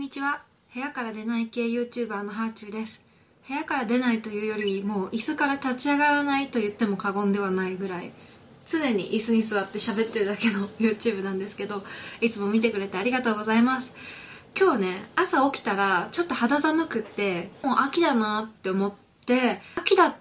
んにちは。部屋から出ない系 YouTuber のハーチューです。部屋から出ないというよりもう椅子から立ち上がらないと言っても過言ではないぐらい常に椅子に座って喋ってるだけの YouTube なんですけどいつも見てくれてありがとうございます。今日ね朝起きたらちょっと肌寒くってもう秋だなって思って秋だん？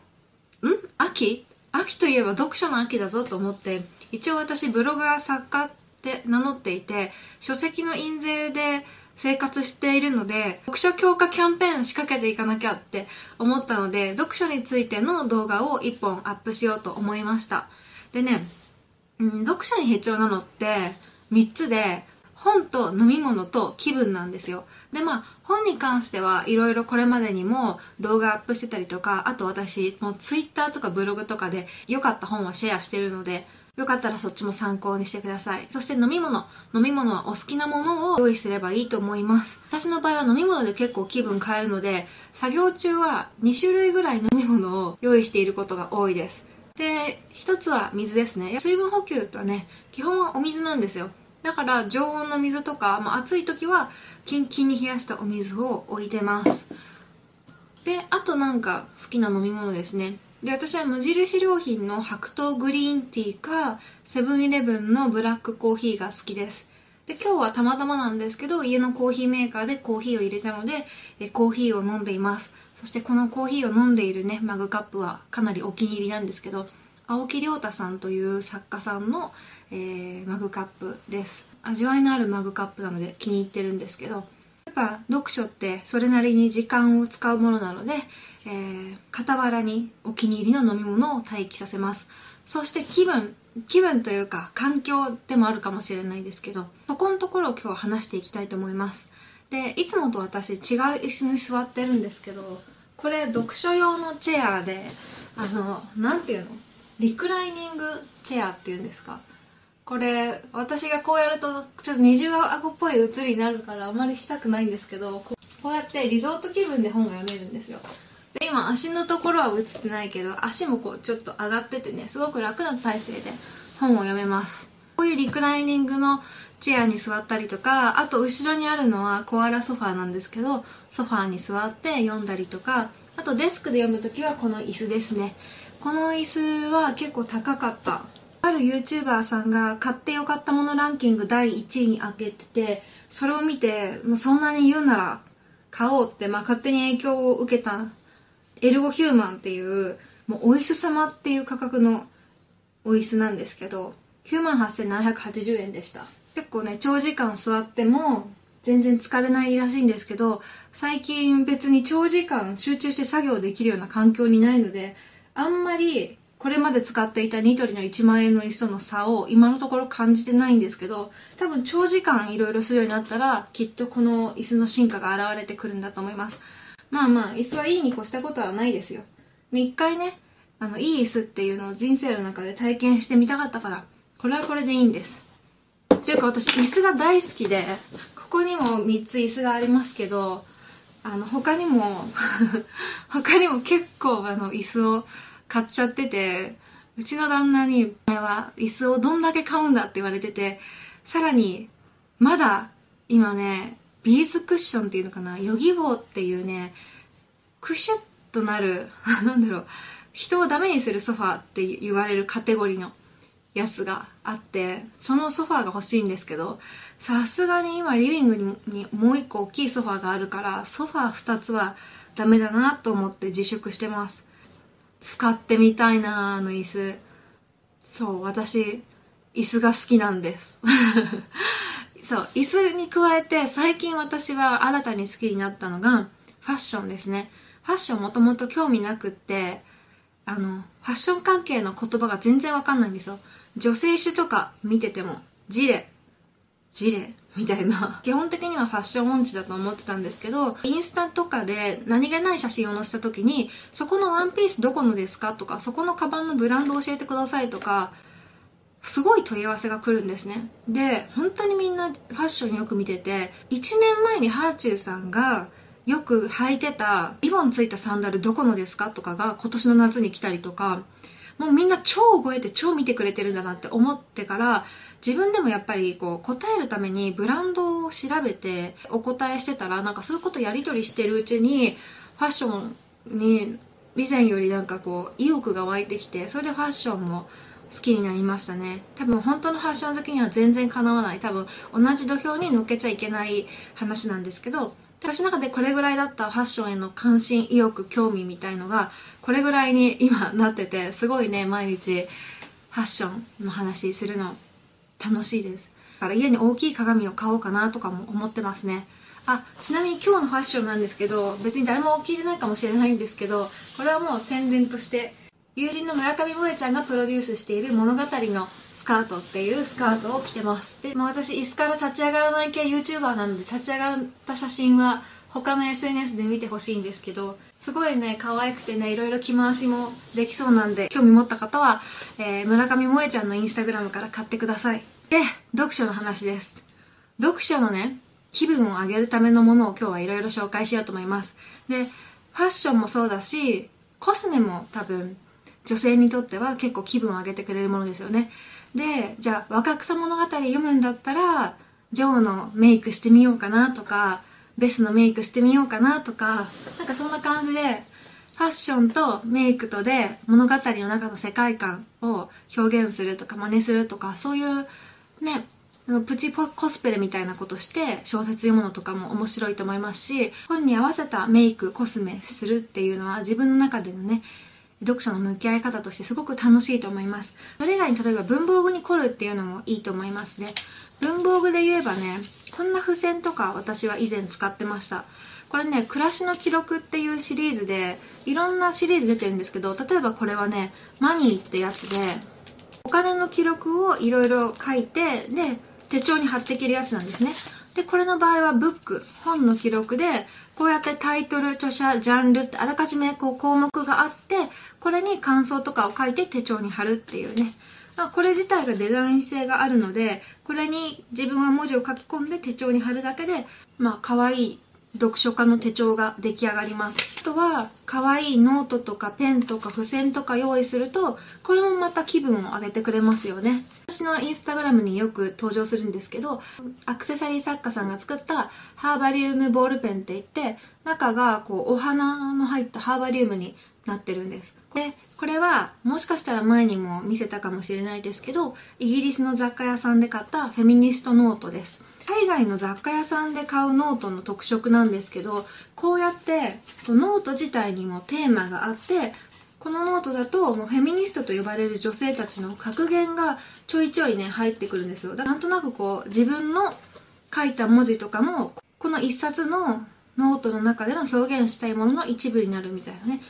秋？秋といえば読書の秋だぞと思って一応私ブロガー作家って名乗っていて書籍の印税で生活しているので、読書強化キャンペーン仕掛けていかなきゃって思ったので、読書についての動画を1本アップしようと思いました。でね、うん、読書に必要なのって3つで、本と飲み物と気分なんですよ。で、まあ、本に関してはいろいろこれまでにも動画アップしてたりとか、あと私、もう Twitter とかブログとかで良かった本はシェアしてるので、よかったらそっちも参考にしてください。そして飲み物。飲み物はお好きなものを用意すればいいと思います。私の場合は飲み物で結構気分変えるので、作業中は2種類ぐらい飲み物を用意していることが多いです。で、一つは水ですね。水分補給とはね、基本はお水なんですよ。だから常温の水とか、まあ、暑い時はキンキンに冷やしたお水を置いてます。で、あとなんか好きな飲み物ですね。で、私は無印良品の白桃グリーンティーか、セブンイレブンのブラックコーヒーが好きです。で、今日はたまたまなんですけど、家のコーヒーメーカーでコーヒーを入れたので、えコーヒーを飲んでいます。そしてこのコーヒーを飲んでいるね、マグカップはかなりお気に入りなんですけど、青木亮太さんという作家さんの、えー、マグカップです。味わいのあるマグカップなので気に入ってるんですけど、っぱ読書ってそれなりに時間を使うものなので、えー、傍らにお気に入りの飲み物を待機させます。そして気分、気分というか環境でもあるかもしれないですけど、そこのところを今日は話していきたいと思います。で、いつもと私違う椅子に座ってるんですけど、これ読書用のチェアで、あの、なんていうの？リクライニングチェアっていうんですか？これ私がこうやるとちょっと二重顎っぽい写りになるからあまりしたくないんですけどこうやってリゾート気分で本が読めるんですよ。で今足のところは写ってないけど足もこうちょっと上がっててねすごく楽な体勢で本を読めます。こういうリクライニングのチェアに座ったりとかあと後ろにあるのはコアラソファーなんですけどソファーに座って読んだりとかあとデスクで読むときはこの椅子ですね。この椅子は結構高かったある YouTuber さんが買ってよかったものランキング第1位に挙げてて、それを見て、もうそんなに言うなら買おうって、まあ勝手に影響を受けたエルゴヒューマンっていう、もうお椅子様っていう価格のお椅子なんですけど、98,780円でした。結構ね、長時間座っても全然疲れないらしいんですけど、最近別に長時間集中して作業できるような環境にないので、あんまりこれまで使っていたニトリの1万円の椅子との差を今のところ感じてないんですけど、多分長時間いろいろするようになったら、きっとこの椅子の進化が現れてくるんだと思います。まあまあ、椅子はいいに越したことはないですよ。一回ね、あの、いい椅子っていうのを人生の中で体験してみたかったから、これはこれでいいんです。というか私、椅子が大好きで、ここにも3つ椅子がありますけど、あの、他にも 他にも結構あの、椅子を買っちゃってて、うちの旦那に、これは椅子をどんだけ買うんだって言われてて、さらに、まだ、今ね、ビーズクッションっていうのかな、ヨギボーっていうね、クシュッとなる、なんだろう、人をダメにするソファーって言われるカテゴリーのやつがあって、そのソファーが欲しいんですけど、さすがに今リビングにもう一個大きいソファーがあるから、ソファー二つはダメだなと思って自粛してます。使ってみたいなあの椅子。そう、私、椅子が好きなんです。そう、椅子に加えて最近私は新たに好きになったのがファッションですね。ファッションもともと興味なくって、あの、ファッション関係の言葉が全然わかんないんですよ。女性誌とか見てても、ジレ、ジレみたいな。基本的にはファッション音痴だと思ってたんですけど、インスタとかで何気ない写真を載せた時に、そこのワンピースどこのですかとか、そこのカバンのブランド教えてくださいとか、すごい問い合わせが来るんですね。で、本当にみんなファッションよく見てて、1年前にハーチューさんがよく履いてたリボンついたサンダルどこのですかとかが今年の夏に来たりとか、もうみんな超覚えて超見てくれてるんだなって思ってから、自分でもやっぱりこう答えるためにブランドを調べてお答えしてたらなんかそういうことやり取りしてるうちにファッションに以前よりなんかこう意欲が湧いてきてそれでファッションも好きになりましたね。多分本当のファッション好きには全然かなわない。多分同じ土俵に乗っけちゃいけない話なんですけど私の中でこれぐらいだったファッションへの関心意欲興味みたいのがこれぐらいに今なっててすごいね毎日ファッションの話するの。楽しいです。だから家に大きい鏡を買おうかなとかも思ってますね。あちなみに今日のファッションなんですけど別に誰も聞いてないかもしれないんですけどこれはもう宣伝として友人の村上萌ちゃんがプロデュースしている物語のスカートっていうスカートを着てます。で、まあ、私椅子から立ち上がらない系 YouTuber なので立ち上がった写真は他の SNS で見てほしいんですけどすごいね可愛くてねいろいろ着回しもできそうなんで興味持った方は、えー、村上萌ちゃんのインスタグラムから買ってください。で読書の話です。読書のね気分を上げるためのものを今日はいろいろ紹介しようと思います。でファッションもそうだしコスメも多分女性にとっては結構気分を上げてくれるものですよね。でじゃあ若草物語読むんだったらジョーのメイクしてみようかなとかベスのメイクしてみようかなとかなんかそんな感じでファッションとメイクとで物語の中の世界観を表現するとか真似するとかそういうねプチコスプレみたいなことして小説読むのとかも面白いと思いますし本に合わせたメイクコスメするっていうのは自分の中でのね読書の向き合い方としてすごく楽しいと思います。それ以外に例えば文房具に凝るっていうのもいいと思いますね。文房具で言えばねこんな付箋とか私は以前使ってましたこれね暮らしの記録っていうシリーズでいろんなシリーズ出てるんですけど例えばこれはねマニーってやつでお金の記録をいろいろ書いてで手帳に貼っていけるやつなんですね。で、これの場合はブック、本の記録で、こうやってタイトル、著者、ジャンルってあらかじめこう項目があって、これに感想とかを書いて手帳に貼るっていうね。ま、これ自体がデザイン性があるので、これに自分は文字を書き込んで手帳に貼るだけで、まあ、可愛い読書家の手帳が出来上がります。あとは、可愛いノートとかペンとか付箋とか用意すると、これもまた気分を上げてくれますよね。私のインスタグラムによく登場するんですけど、アクセサリー作家さんが作ったハーバリウムボールペンって言って、中がこうお花の入ったハーバリウムになってるんです。で、これはもしかしたら前にも見せたかもしれないですけど、イギリスの雑貨屋さんで買ったフェミニストノートです。海外の雑貨屋さんで買うノートの特色なんですけどこうやってノート自体にもテーマがあってこのノートだともうフェミニストと呼ばれる女性たちの格言がちょいちょいね入ってくるんですよだからなんとなくこう自分の書いた文字とかもこの一冊のノートの中での表現したいものの一部になるみたいなね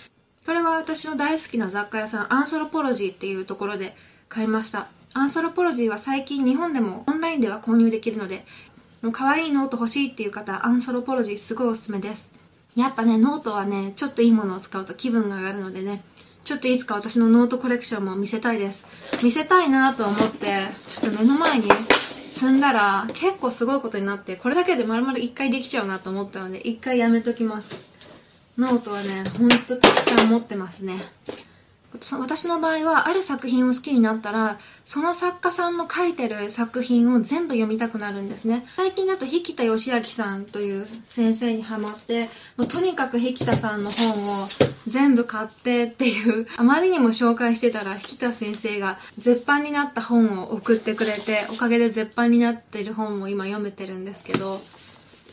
これは私の大好きな雑貨屋さんアンソロポロジーっていうところで買いましたアンソロポロジーは最近日本でもオンラインでは購入できるのでもう可愛いノート欲しいっていう方、アンソロポロジーすごいおすすめです。やっぱね、ノートはね、ちょっといいものを使うと気分が上がるのでね、ちょっといつか私のノートコレクションも見せたいです。見せたいなと思って、ちょっと目の前に積んだら結構すごいことになって、これだけで丸々1回できちゃうなと思ったので、1回やめときます。ノートはね、ほんとたくさん持ってますね。私の場合はある作品を好きになったらその作家さんの書いてる作品を全部読みたくなるんですね最近だと引田義明さんという先生にハマってもうとにかく引田さんの本を全部買ってっていうあまりにも紹介してたら引田先生が絶版になった本を送ってくれておかげで絶版になってる本も今読めてるんですけど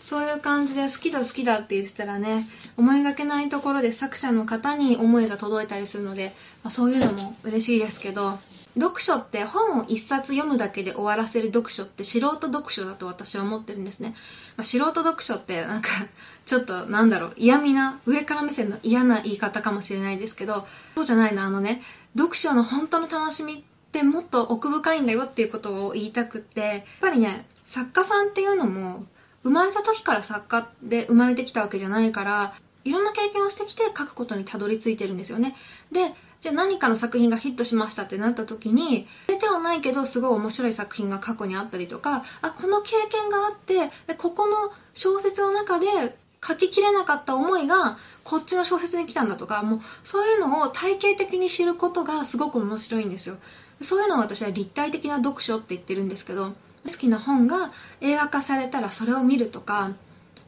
そういう感じで好きだ好きだって言ってたらね、思いがけないところで作者の方に思いが届いたりするので、まあ、そういうのも嬉しいですけど、読書って本を一冊読むだけで終わらせる読書って素人読書だと私は思ってるんですね。まあ、素人読書ってなんか ちょっとなんだろう嫌味な上から目線の嫌な言い方かもしれないですけどそうじゃないなあのね読書の本当の楽しみってもっと奥深いんだよっていうことを言いたくってやっぱりね作家さんっていうのも生まれた時から作家で生まれてきたわけじゃないからいろんな経験をしてきて書くことにたどり着いてるんですよね。でじゃあ何かの作品がヒットしましたってなった時に出てはないけどすごい面白い作品が過去にあったりとかあこの経験があってでここの小説の中で書ききれなかった思いがこっちの小説に来たんだとかもうそういうのを体系的に知ることがすごく面白いんですよ。そういうのを私は立体的な読書って言ってるんですけど好きな本が映画化されたらそれを見るとか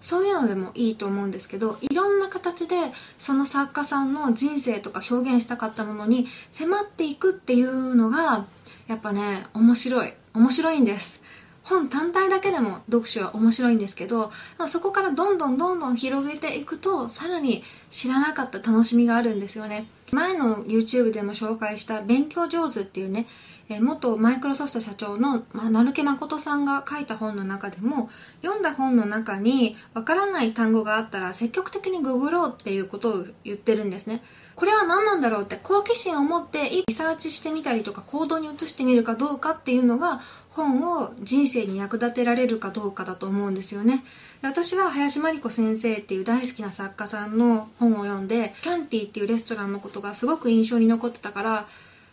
そういうのでもいいと思うんですけどいろんな形でその作家さんの人生とか表現したかったものに迫っていくっていうのがやっぱね面白い。面白いんです。本単体だけでも読書は面白いんですけど、そこからどんどんどんどん広げていくとさらに知らなかった楽しみがあるんですよね。前の YouTube でも紹介した勉強上手っていうねえ元マイクロソフト社長の、まあ、成毛誠さんが書いた本の中でも読んだ本の中にわからない単語があったら積極的にググろうっていうことを言ってるんですね。これは何なんだろうって好奇心を持ってリサーチしてみたりとか行動に移してみるかどうかっていうのが本を人生に役立てられるかどうかだと思うんですよね。私は林真理子先生っていう大好きな作家さんの本を読んでキャンティっていうレストランのことがすごく印象に残ってたから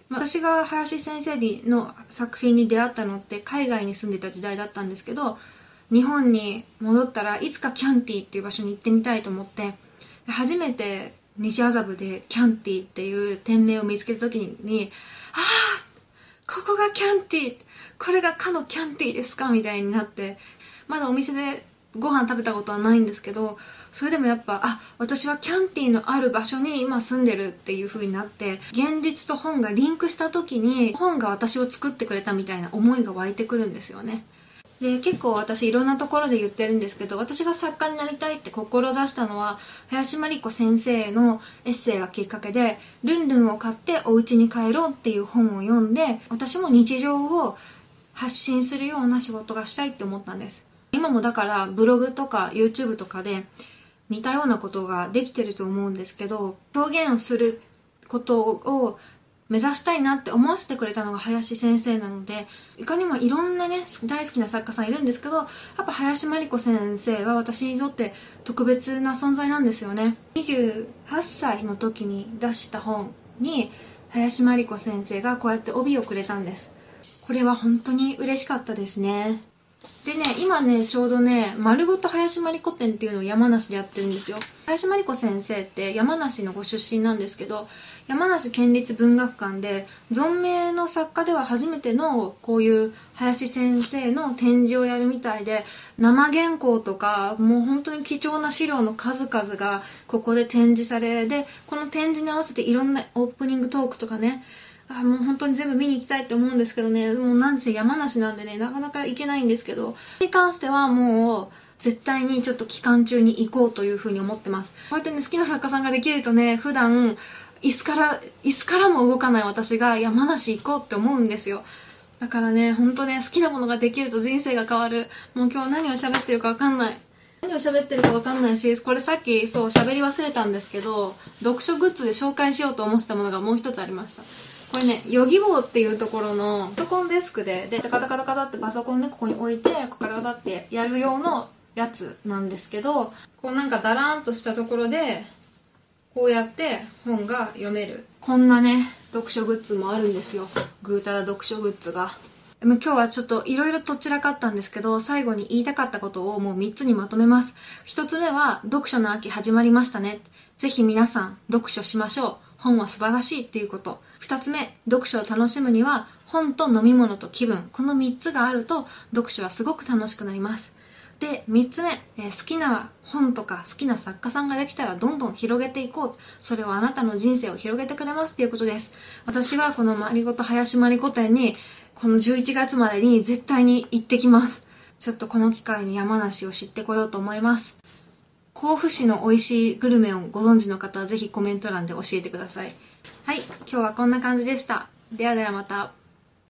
私が林先生の作品に出会ったのって海外に住んでた時代だったんですけど日本に戻ったらいつかキャンティっていう場所に行ってみたいと思って初めて西麻布でキャンティっていう店名を見つけた時にああここがキャンティこれがかのキャンティですかみたいになってまだお店でご飯食べたことはないんですけどそれでもやっぱあ私はキャンティのある場所に今住んでるっていう風になって現実と本がリンクした時に本が私を作ってくれたみたいな思いが湧いてくるんですよね。で結構私いろんなところで言ってるんですけど私が作家になりたいって志したのは林真理子先生のエッセイがきっかけで「ルンルンを買ってお家に帰ろう」っていう本を読んで私も日常を発信するような仕事がしたいって思ったんです。今もだからブログとか YouTube とかで似たようなことができてると思うんですけど表現をすることを目指したいなって思わせてくれたのが林先生なのでいかにもいろんなね大好きな作家さんいるんですけどやっぱ林真理子先生は私にとって特別な存在なんですよね。28歳の時に出した本に林真理子先生がこうやって帯をくれたんです。これは本当に嬉しかったですね。でね、今ね、ちょうどね、丸ごと林真理子展っていうのを山梨でやってるんですよ。林真理子先生って山梨のご出身なんですけど、山梨県立文学館で、存命の作家では初めての、こういう林先生の展示をやるみたいで、生原稿とか、もう本当に貴重な資料の数々がここで展示され、で、この展示に合わせていろんなオープニングトークとかね、あもう本当に全部見に行きたいって思うんですけどね、もうなんせ山梨なんでね、なかなか行けないんですけど、に関してはもう、絶対にちょっと期間中に行こうというふうに思ってます。こうやってね、好きな作家さんができるとね、普段、椅子から、椅子からも動かない私が山梨行こうって思うんですよ。だからね、ほんとね、好きなものができると人生が変わる。もう今日何を喋ってるかわかんない。何を喋ってるかわかんないし、これさっきそう喋り忘れたんですけど、読書グッズで紹介しようと思ってたものがもう一つありました。これね、ヨギボーっていうところのパソコンデスクで、で、カタカタカタってパソコンね、ここに置いて、カタカタってやる用のやつなんですけど、こうなんかダラーンとしたところで、こうやって本が読める。こんなね、読書グッズもあるんですよ。ぐうたら読書グッズが。でも今日はちょっといろいろと散らかったんですけど、最後に言いたかったことをもう3つにまとめます。1つ目は、読書の秋始まりましたね。ぜひ皆さん、読書しましょう。本は素晴らしいっていうこと。二つ目、読書を楽しむには、本と飲み物と気分。この三つがあると、読書はすごく楽しくなります。で、三つ目、えー、好きな本とか好きな作家さんができたらどんどん広げていこう。それはあなたの人生を広げてくれますっていうことです。私はこのまりごと林まりこ店に、この11月までに絶対に行ってきます。ちょっとこの機会に山梨を知ってこようと思います。甲府市の美味しいグルメをご存知の方はぜひコメント欄で教えてください。はい、今日はこんな感じでした。ではではまた。